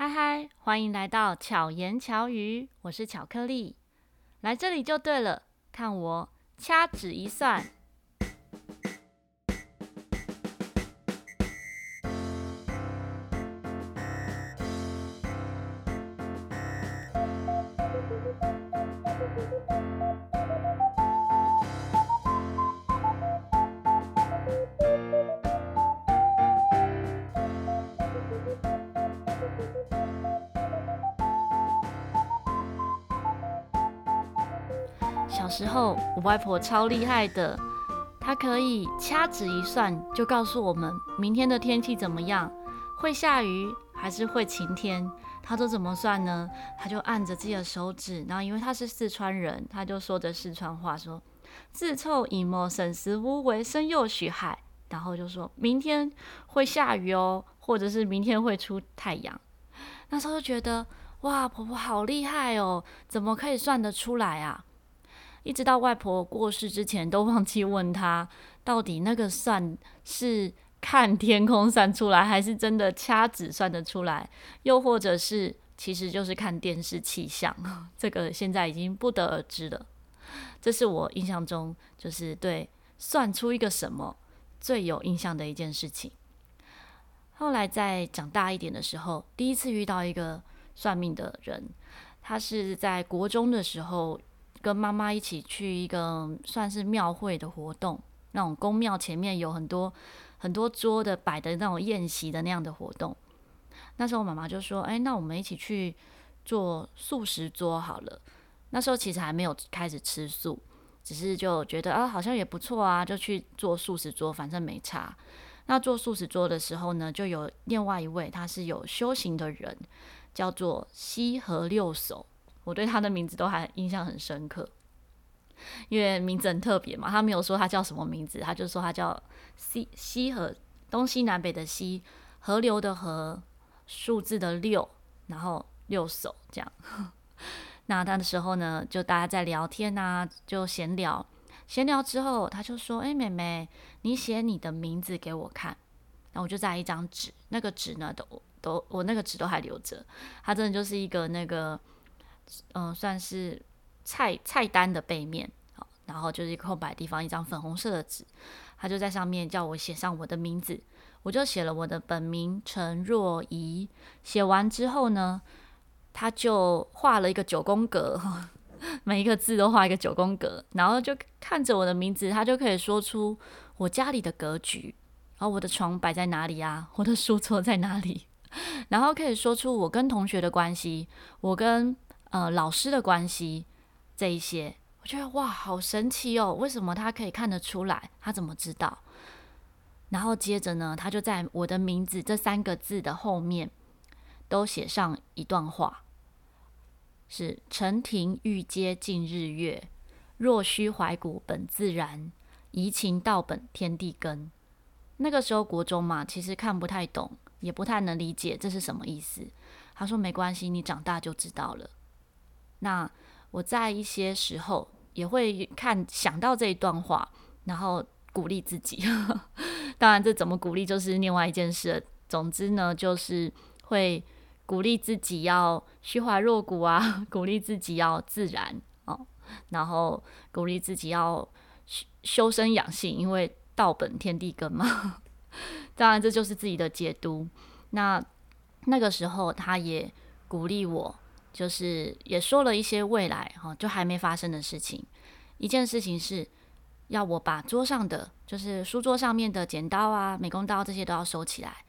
嗨嗨，欢迎来到巧言巧语，我是巧克力，来这里就对了，看我掐指一算。我外婆超厉害的，她可以掐指一算就告诉我们明天的天气怎么样，会下雨还是会晴天，她都怎么算呢？她就按着自己的手指，然后因为她是四川人，她就说着四川话说：“自臭以莫生死无为生又许海”，然后就说明天会下雨哦，或者是明天会出太阳。那时候就觉得哇，婆婆好厉害哦，怎么可以算得出来啊？一直到外婆过世之前，都忘记问她，到底那个算是看天空算出来，还是真的掐指算得出来？又或者是其实就是看电视气象？这个现在已经不得而知了。这是我印象中就是对算出一个什么最有印象的一件事情。后来在长大一点的时候，第一次遇到一个算命的人，他是在国中的时候。跟妈妈一起去一个算是庙会的活动，那种宫庙前面有很多很多桌的摆的那种宴席的那样的活动。那时候妈妈就说：“哎，那我们一起去做素食桌好了。”那时候其实还没有开始吃素，只是就觉得啊，好像也不错啊，就去做素食桌，反正没差。那做素食桌的时候呢，就有另外一位他是有修行的人，叫做西河六叟。我对他的名字都还印象很深刻，因为名字很特别嘛。他没有说他叫什么名字，他就说他叫西西河，东西南北的西，河流的河，数字的六，然后六手这样。那他的时候呢，就大家在聊天啊，就闲聊。闲聊之后，他就说：“哎，妹妹，你写你的名字给我看。”那我就在一张纸，那个纸呢，都都我那个纸都还留着。他真的就是一个那个。嗯，算是菜菜单的背面，好，然后就是一个空白地方，一张粉红色的纸，他就在上面叫我写上我的名字，我就写了我的本名陈若仪。写完之后呢，他就画了一个九宫格，每一个字都画一个九宫格，然后就看着我的名字，他就可以说出我家里的格局，然后我的床摆在哪里啊，我的书桌在哪里，然后可以说出我跟同学的关系，我跟。呃，老师的关系这一些，我觉得哇，好神奇哦！为什么他可以看得出来？他怎么知道？然后接着呢，他就在我的名字这三个字的后面都写上一段话，是“陈庭玉阶近日月，若虚怀古本自然，移情道本天地根”。那个时候国中嘛，其实看不太懂，也不太能理解这是什么意思。他说：“没关系，你长大就知道了。”那我在一些时候也会看想到这一段话，然后鼓励自己。当然，这怎么鼓励就是另外一件事。总之呢，就是会鼓励自己要虚怀若谷啊，鼓励自己要自然哦，然后鼓励自己要修修身养性，因为道本天地根嘛。当然，这就是自己的解读。那那个时候，他也鼓励我。就是也说了一些未来哈，就还没发生的事情。一件事情是要我把桌上的，就是书桌上面的剪刀啊、美工刀这些都要收起来。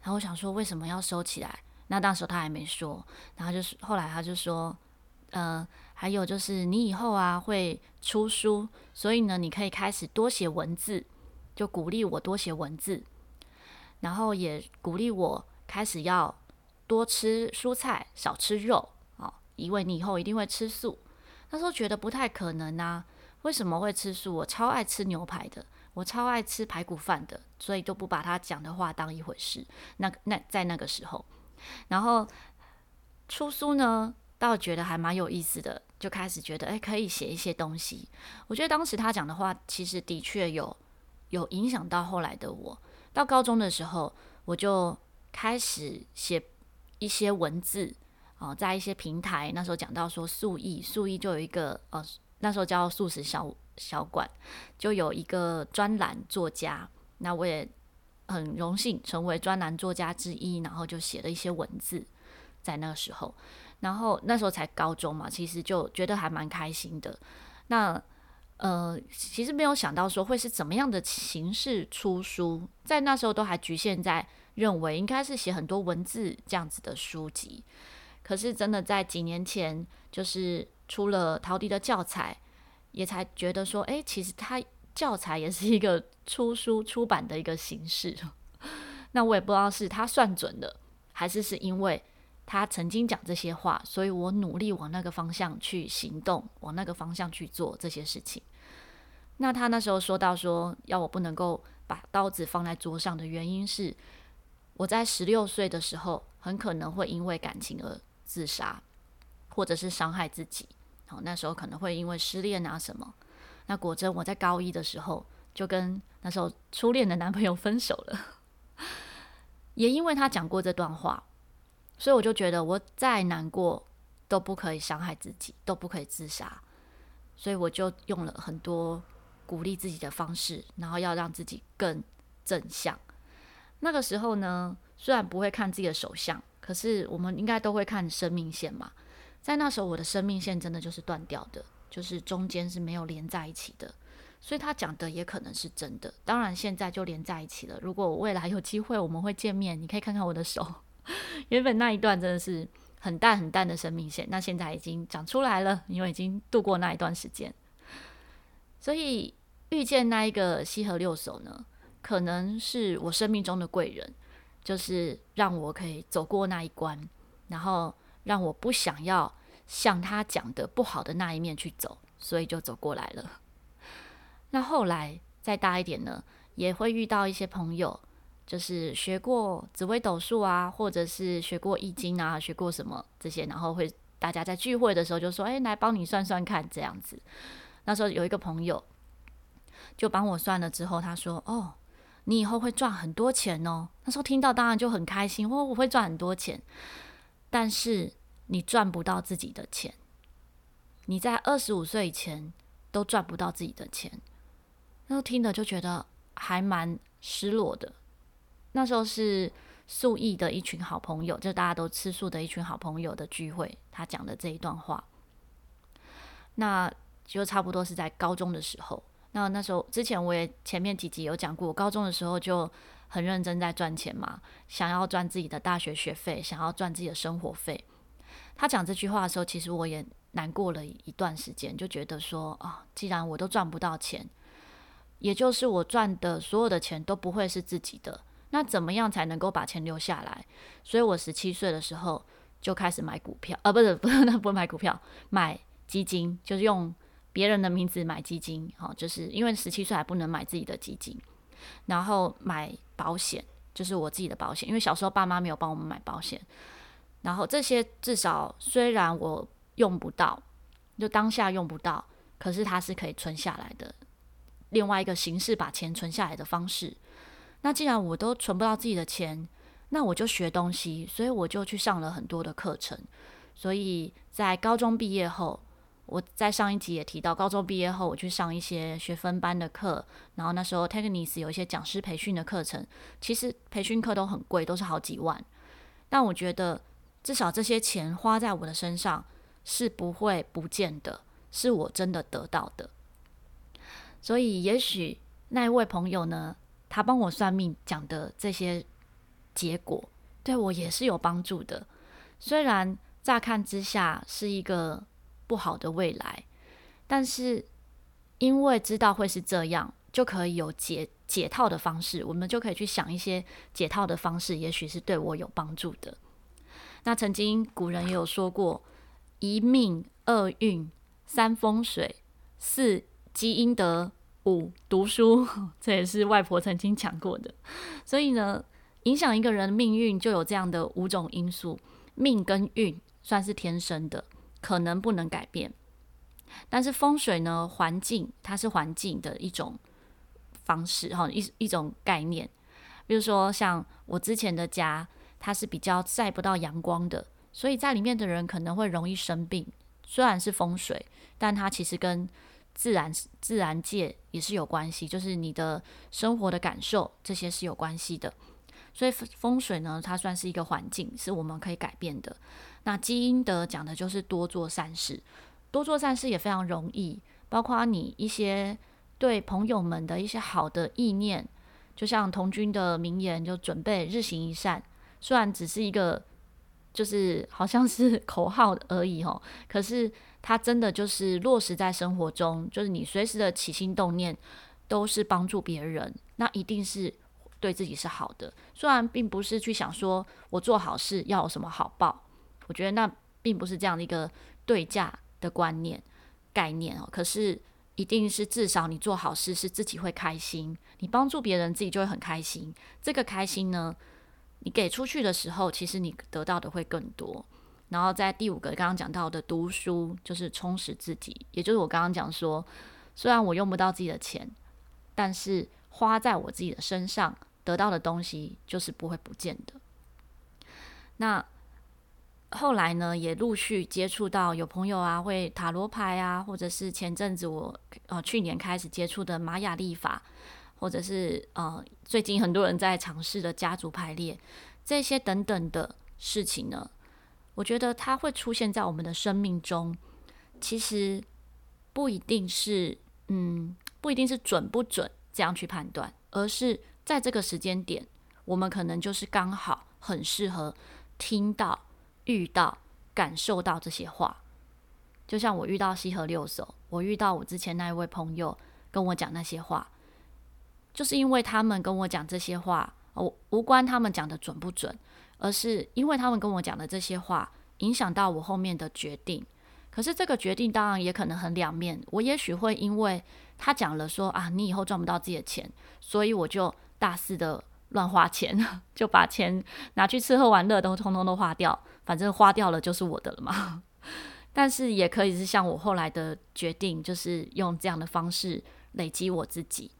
然后我想说，为什么要收起来？那当时他还没说。然后就是后来他就说，呃，还有就是你以后啊会出书，所以呢你可以开始多写文字，就鼓励我多写文字，然后也鼓励我开始要。多吃蔬菜，少吃肉啊！因为你以后一定会吃素。那时候觉得不太可能啊，为什么会吃素？我超爱吃牛排的，我超爱吃排骨饭的，所以就不把他讲的话当一回事。那那在那个时候，然后出书呢，倒觉得还蛮有意思的，就开始觉得诶，可以写一些东西。我觉得当时他讲的话，其实的确有有影响到后来的我。到高中的时候，我就开始写。一些文字哦，在一些平台，那时候讲到说素艺，素艺就有一个呃，那时候叫素食小小馆，就有一个专栏作家，那我也很荣幸成为专栏作家之一，然后就写了一些文字，在那个时候，然后那时候才高中嘛，其实就觉得还蛮开心的。那呃，其实没有想到说会是怎么样的形式出书，在那时候都还局限在认为应该是写很多文字这样子的书籍。可是真的在几年前，就是出了陶迪的教材，也才觉得说，哎，其实它教材也是一个出书出版的一个形式。那我也不知道是他算准的，还是是因为他曾经讲这些话，所以我努力往那个方向去行动，往那个方向去做这些事情。那他那时候说到说要我不能够把刀子放在桌上的原因是，我在十六岁的时候很可能会因为感情而自杀，或者是伤害自己。好，那时候可能会因为失恋啊什么。那果真我在高一的时候就跟那时候初恋的男朋友分手了，也因为他讲过这段话，所以我就觉得我再难过都不可以伤害自己，都不可以自杀。所以我就用了很多。鼓励自己的方式，然后要让自己更正向。那个时候呢，虽然不会看自己的手相，可是我们应该都会看生命线嘛。在那时候，我的生命线真的就是断掉的，就是中间是没有连在一起的。所以他讲的也可能是真的。当然，现在就连在一起了。如果未来有机会，我们会见面，你可以看看我的手。原本那一段真的是很淡很淡的生命线，那现在已经长出来了，因为已经度过那一段时间，所以。遇见那一个西河六手呢，可能是我生命中的贵人，就是让我可以走过那一关，然后让我不想要向他讲的不好的那一面去走，所以就走过来了。那后来再大一点呢，也会遇到一些朋友，就是学过紫微斗数啊，或者是学过易经啊，学过什么这些，然后会大家在聚会的时候就说：“哎，来帮你算算看。”这样子。那时候有一个朋友。就帮我算了之后，他说：“哦，你以后会赚很多钱哦。”那时候听到当然就很开心，哦，我会赚很多钱。但是你赚不到自己的钱，你在二十五岁以前都赚不到自己的钱。那时候听了就觉得还蛮失落的。那时候是素艺的一群好朋友，就大家都吃素的一群好朋友的聚会，他讲的这一段话，那就差不多是在高中的时候。那那时候之前我也前面几集有讲过，我高中的时候就很认真在赚钱嘛，想要赚自己的大学学费，想要赚自己的生活费。他讲这句话的时候，其实我也难过了一段时间，就觉得说啊，既然我都赚不到钱，也就是我赚的所有的钱都不会是自己的，那怎么样才能够把钱留下来？所以我十七岁的时候就开始买股票，啊，不是 不是，那不是买股票，买基金，就是用。别人的名字买基金，好，就是因为十七岁还不能买自己的基金，然后买保险，就是我自己的保险，因为小时候爸妈没有帮我们买保险，然后这些至少虽然我用不到，就当下用不到，可是它是可以存下来的，另外一个形式把钱存下来的方式。那既然我都存不到自己的钱，那我就学东西，所以我就去上了很多的课程，所以在高中毕业后。我在上一集也提到，高中毕业后我去上一些学分班的课，然后那时候 t e c h n i s 有一些讲师培训的课程，其实培训课都很贵，都是好几万。但我觉得至少这些钱花在我的身上是不会不见的，是我真的得到的。所以也许那一位朋友呢，他帮我算命讲的这些结果，对我也是有帮助的。虽然乍看之下是一个。不好的未来，但是因为知道会是这样，就可以有解解套的方式。我们就可以去想一些解套的方式，也许是对我有帮助的。那曾经古人也有说过：一命二运三风水四积阴德五读书，这也是外婆曾经讲过的。所以呢，影响一个人命运就有这样的五种因素，命跟运算是天生的。可能不能改变，但是风水呢？环境它是环境的一种方式，哈，一一种概念。比如说，像我之前的家，它是比较晒不到阳光的，所以在里面的人可能会容易生病。虽然是风水，但它其实跟自然自然界也是有关系，就是你的生活的感受这些是有关系的。所以风水呢，它算是一个环境，是我们可以改变的。那积阴德讲的就是多做善事，多做善事也非常容易，包括你一些对朋友们的一些好的意念，就像童军的名言，就准备日行一善。虽然只是一个，就是好像是 口号而已哦，可是它真的就是落实在生活中，就是你随时的起心动念都是帮助别人，那一定是。对自己是好的，虽然并不是去想说我做好事要有什么好报，我觉得那并不是这样的一个对价的观念概念哦。可是一定是至少你做好事是自己会开心，你帮助别人自己就会很开心。这个开心呢，你给出去的时候，其实你得到的会更多。然后在第五个刚刚讲到的读书，就是充实自己，也就是我刚刚讲说，虽然我用不到自己的钱，但是花在我自己的身上。得到的东西就是不会不见的。那后来呢，也陆续接触到有朋友啊，会塔罗牌啊，或者是前阵子我呃去年开始接触的玛雅历法，或者是呃最近很多人在尝试的家族排列，这些等等的事情呢，我觉得它会出现在我们的生命中，其实不一定是嗯，不一定是准不准这样去判断，而是。在这个时间点，我们可能就是刚好很适合听到、遇到、感受到这些话。就像我遇到西河六手，我遇到我之前那一位朋友跟我讲那些话，就是因为他们跟我讲这些话，我无关他们讲的准不准，而是因为他们跟我讲的这些话，影响到我后面的决定。可是这个决定当然也可能很两面，我也许会因为他讲了说啊，你以后赚不到自己的钱，所以我就。大肆的乱花钱，就把钱拿去吃喝玩乐，都通通都花掉，反正花掉了就是我的了嘛。但是也可以是像我后来的决定，就是用这样的方式累积我自己。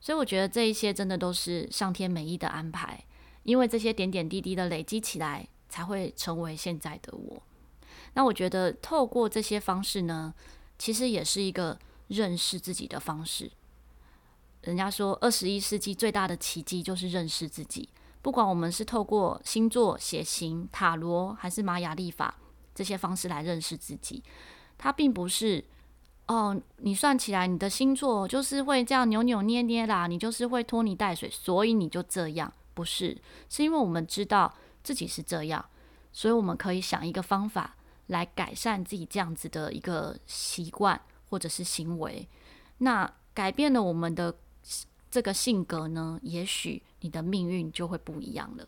所以我觉得这一些真的都是上天美意的安排，因为这些点点滴滴的累积起来，才会成为现在的我。那我觉得透过这些方式呢，其实也是一个认识自己的方式。人家说，二十一世纪最大的奇迹就是认识自己。不管我们是透过星座、血型、塔罗，还是玛雅历法这些方式来认识自己，它并不是哦，你算起来你的星座就是会这样扭扭捏捏啦，你就是会拖泥带水，所以你就这样。不是，是因为我们知道自己是这样，所以我们可以想一个方法来改善自己这样子的一个习惯或者是行为。那改变了我们的。这个性格呢，也许你的命运就会不一样了。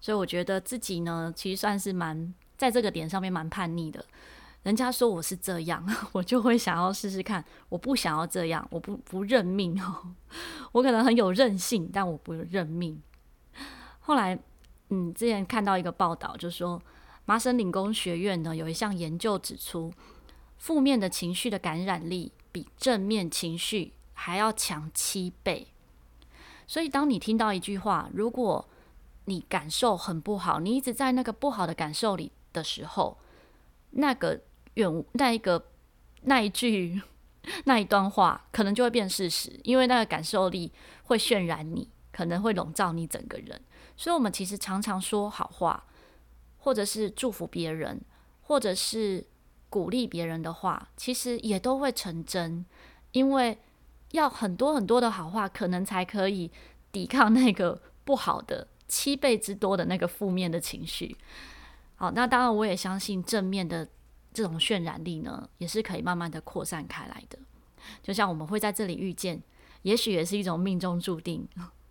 所以我觉得自己呢，其实算是蛮在这个点上面蛮叛逆的。人家说我是这样，我就会想要试试看。我不想要这样，我不不认命哦。我可能很有韧性，但我不认命。后来，嗯，之前看到一个报道，就说麻省理工学院呢有一项研究指出，负面的情绪的感染力比正面情绪还要强七倍，所以当你听到一句话，如果你感受很不好，你一直在那个不好的感受里的时候，那个远那一个那一句 那一段话，可能就会变事实，因为那个感受力会渲染你，可能会笼罩你整个人。所以，我们其实常常说好话，或者是祝福别人，或者是鼓励别人的话，其实也都会成真，因为。要很多很多的好话，可能才可以抵抗那个不好的七倍之多的那个负面的情绪。好，那当然我也相信正面的这种渲染力呢，也是可以慢慢的扩散开来的。就像我们会在这里遇见，也许也是一种命中注定。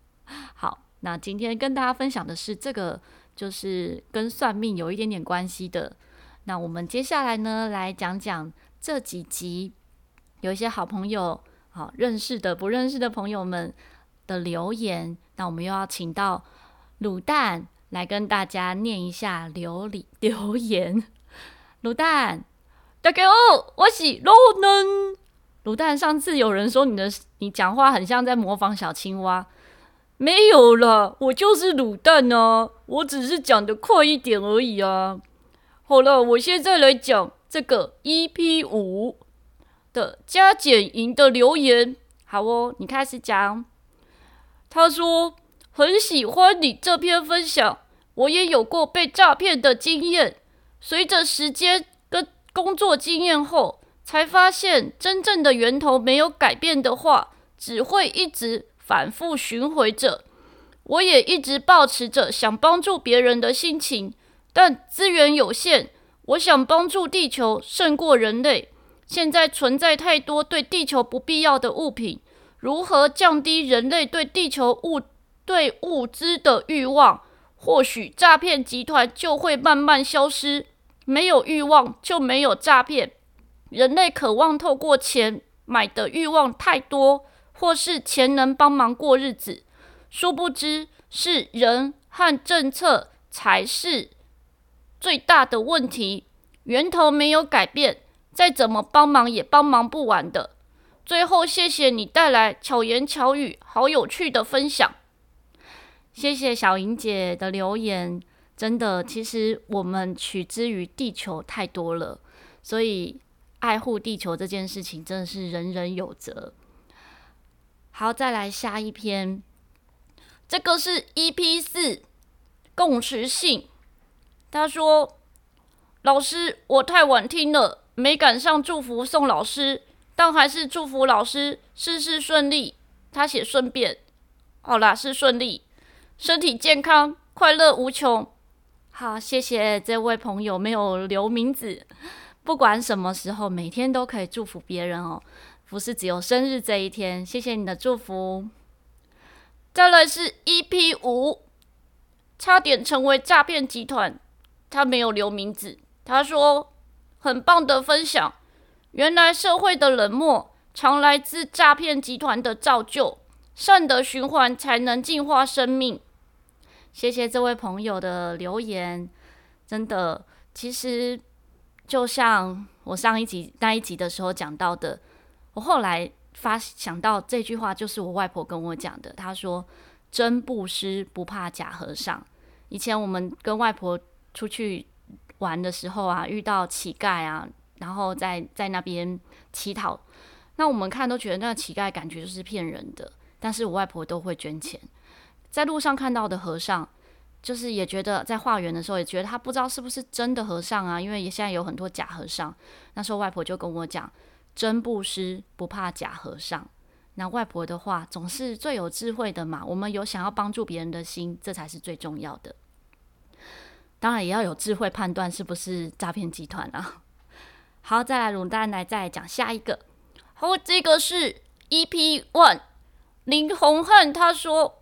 好，那今天跟大家分享的是这个，就是跟算命有一点点关系的。那我们接下来呢，来讲讲这几集有一些好朋友。好，认识的、不认识的朋友们的留言，那我们又要请到卤蛋来跟大家念一下留理留言。卤蛋，大家好，我是卤蛋。卤蛋，上次有人说你的你讲话很像在模仿小青蛙，没有了，我就是卤蛋啊，我只是讲的快一点而已啊。好了，我现在来讲这个 EP 五的加减营的留言。好哦，你开始讲。他说很喜欢你这篇分享，我也有过被诈骗的经验。随着时间跟工作经验后，才发现真正的源头没有改变的话，只会一直。反复巡回着，我也一直抱持着想帮助别人的心情，但资源有限，我想帮助地球胜过人类。现在存在太多对地球不必要的物品，如何降低人类对地球物对物资的欲望？或许诈骗集团就会慢慢消失。没有欲望就没有诈骗。人类渴望透过钱买的欲望太多。或是钱能帮忙过日子，殊不知是人和政策才是最大的问题。源头没有改变，再怎么帮忙也帮忙不完的。最后，谢谢你带来巧言巧语，好有趣的分享。谢谢小莹姐的留言，真的，其实我们取之于地球太多了，所以爱护地球这件事情真的是人人有责。好，再来下一篇。这个是 EP 四共识性。他说：“老师，我太晚听了，没赶上祝福宋老师，但还是祝福老师事事顺利。”他写顺便，好啦，是顺利，身体健康，快乐无穷。好，谢谢这位朋友没有留名字。不管什么时候，每天都可以祝福别人哦。不是只有生日这一天，谢谢你的祝福。再来是 EP 五，差点成为诈骗集团，他没有留名字。他说很棒的分享，原来社会的冷漠常来自诈骗集团的造就，善的循环才能净化生命。谢谢这位朋友的留言，真的，其实就像我上一集那一集的时候讲到的。我后来发想到这句话，就是我外婆跟我讲的。她说：“真布施不怕假和尚。”以前我们跟外婆出去玩的时候啊，遇到乞丐啊，然后在在那边乞讨，那我们看都觉得那个乞丐感觉就是骗人的。但是我外婆都会捐钱。在路上看到的和尚，就是也觉得在化缘的时候也觉得他不知道是不是真的和尚啊，因为也现在有很多假和尚。那时候外婆就跟我讲。真布施不怕假和尚。那外婆的话总是最有智慧的嘛。我们有想要帮助别人的心，这才是最重要的。当然也要有智慧判断是不是诈骗集团啊。好，再来卤蛋来再来讲下一个。好，这个是 EP One 林宏汉他说，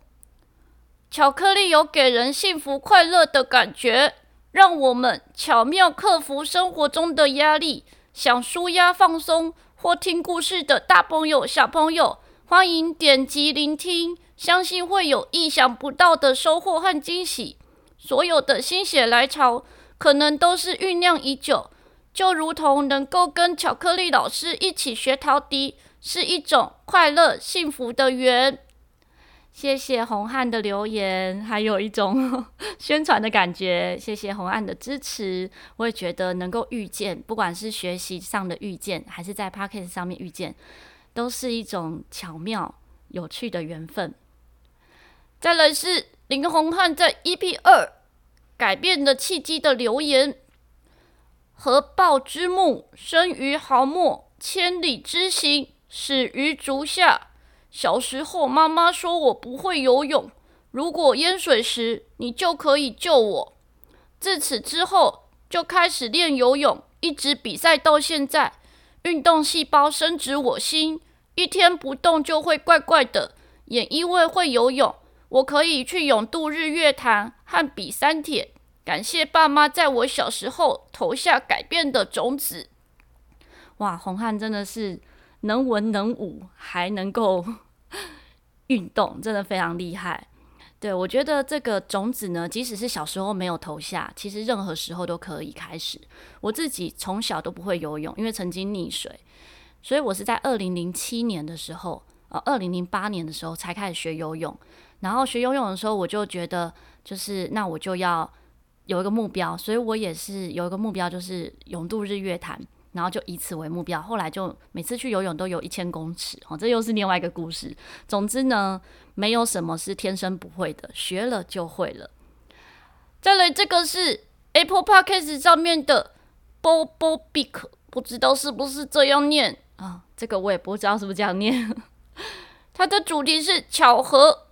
巧克力有给人幸福快乐的感觉，让我们巧妙克服生活中的压力，想舒压放松。或听故事的大朋友、小朋友，欢迎点击聆听，相信会有意想不到的收获和惊喜。所有的心血来潮，可能都是酝酿已久，就如同能够跟巧克力老师一起学陶笛，是一种快乐幸福的缘。谢谢洪汉的留言，还有一种 宣传的感觉。谢谢洪汉的支持，我也觉得能够遇见，不管是学习上的遇见，还是在 Podcast 上面遇见，都是一种巧妙有趣的缘分。再来是林洪汉在 EP 二改变的契机的留言：合抱之木，生于毫末，千里之行，始于足下。小时候，妈妈说我不会游泳，如果淹水时，你就可以救我。自此之后，就开始练游泳，一直比赛到现在。运动细胞深植我心，一天不动就会怪怪的。也因为会游泳，我可以去泳渡日月潭和比三铁。感谢爸妈在我小时候投下改变的种子。哇，洪汉真的是能文能武，还能够。运动真的非常厉害，对，我觉得这个种子呢，即使是小时候没有投下，其实任何时候都可以开始。我自己从小都不会游泳，因为曾经溺水，所以我是在二零零七年的时候，呃，二零零八年的时候才开始学游泳。然后学游泳的时候，我就觉得就是那我就要有一个目标，所以我也是有一个目标，就是永渡日月潭，然后就以此为目标。后来就每次去游泳都有一千公尺，哦，这又是另外一个故事。总之呢，没有什么是天生不会的，学了就会了。再来，这个是 Apple Podcast 上面的 Bobo Big，不知道是不是这样念啊？这个我也不知道是不是这样念。它的主题是巧合。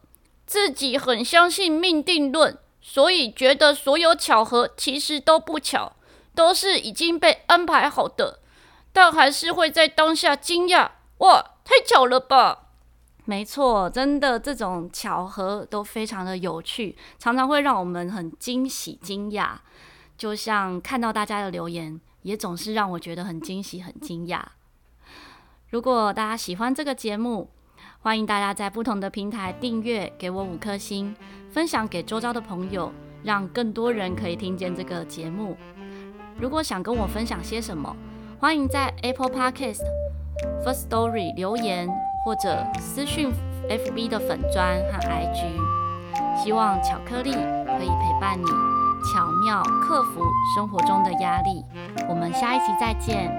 自己很相信命定论，所以觉得所有巧合其实都不巧，都是已经被安排好的，但还是会在当下惊讶，哇，太巧了吧！没错，真的这种巧合都非常的有趣，常常会让我们很惊喜、惊讶。就像看到大家的留言，也总是让我觉得很惊喜、很惊讶。如果大家喜欢这个节目，欢迎大家在不同的平台订阅，给我五颗星，分享给周遭的朋友，让更多人可以听见这个节目。如果想跟我分享些什么，欢迎在 Apple Podcast First Story 留言，或者私讯 FB 的粉砖和 IG。希望巧克力可以陪伴你，巧妙克服生活中的压力。我们下一期再见。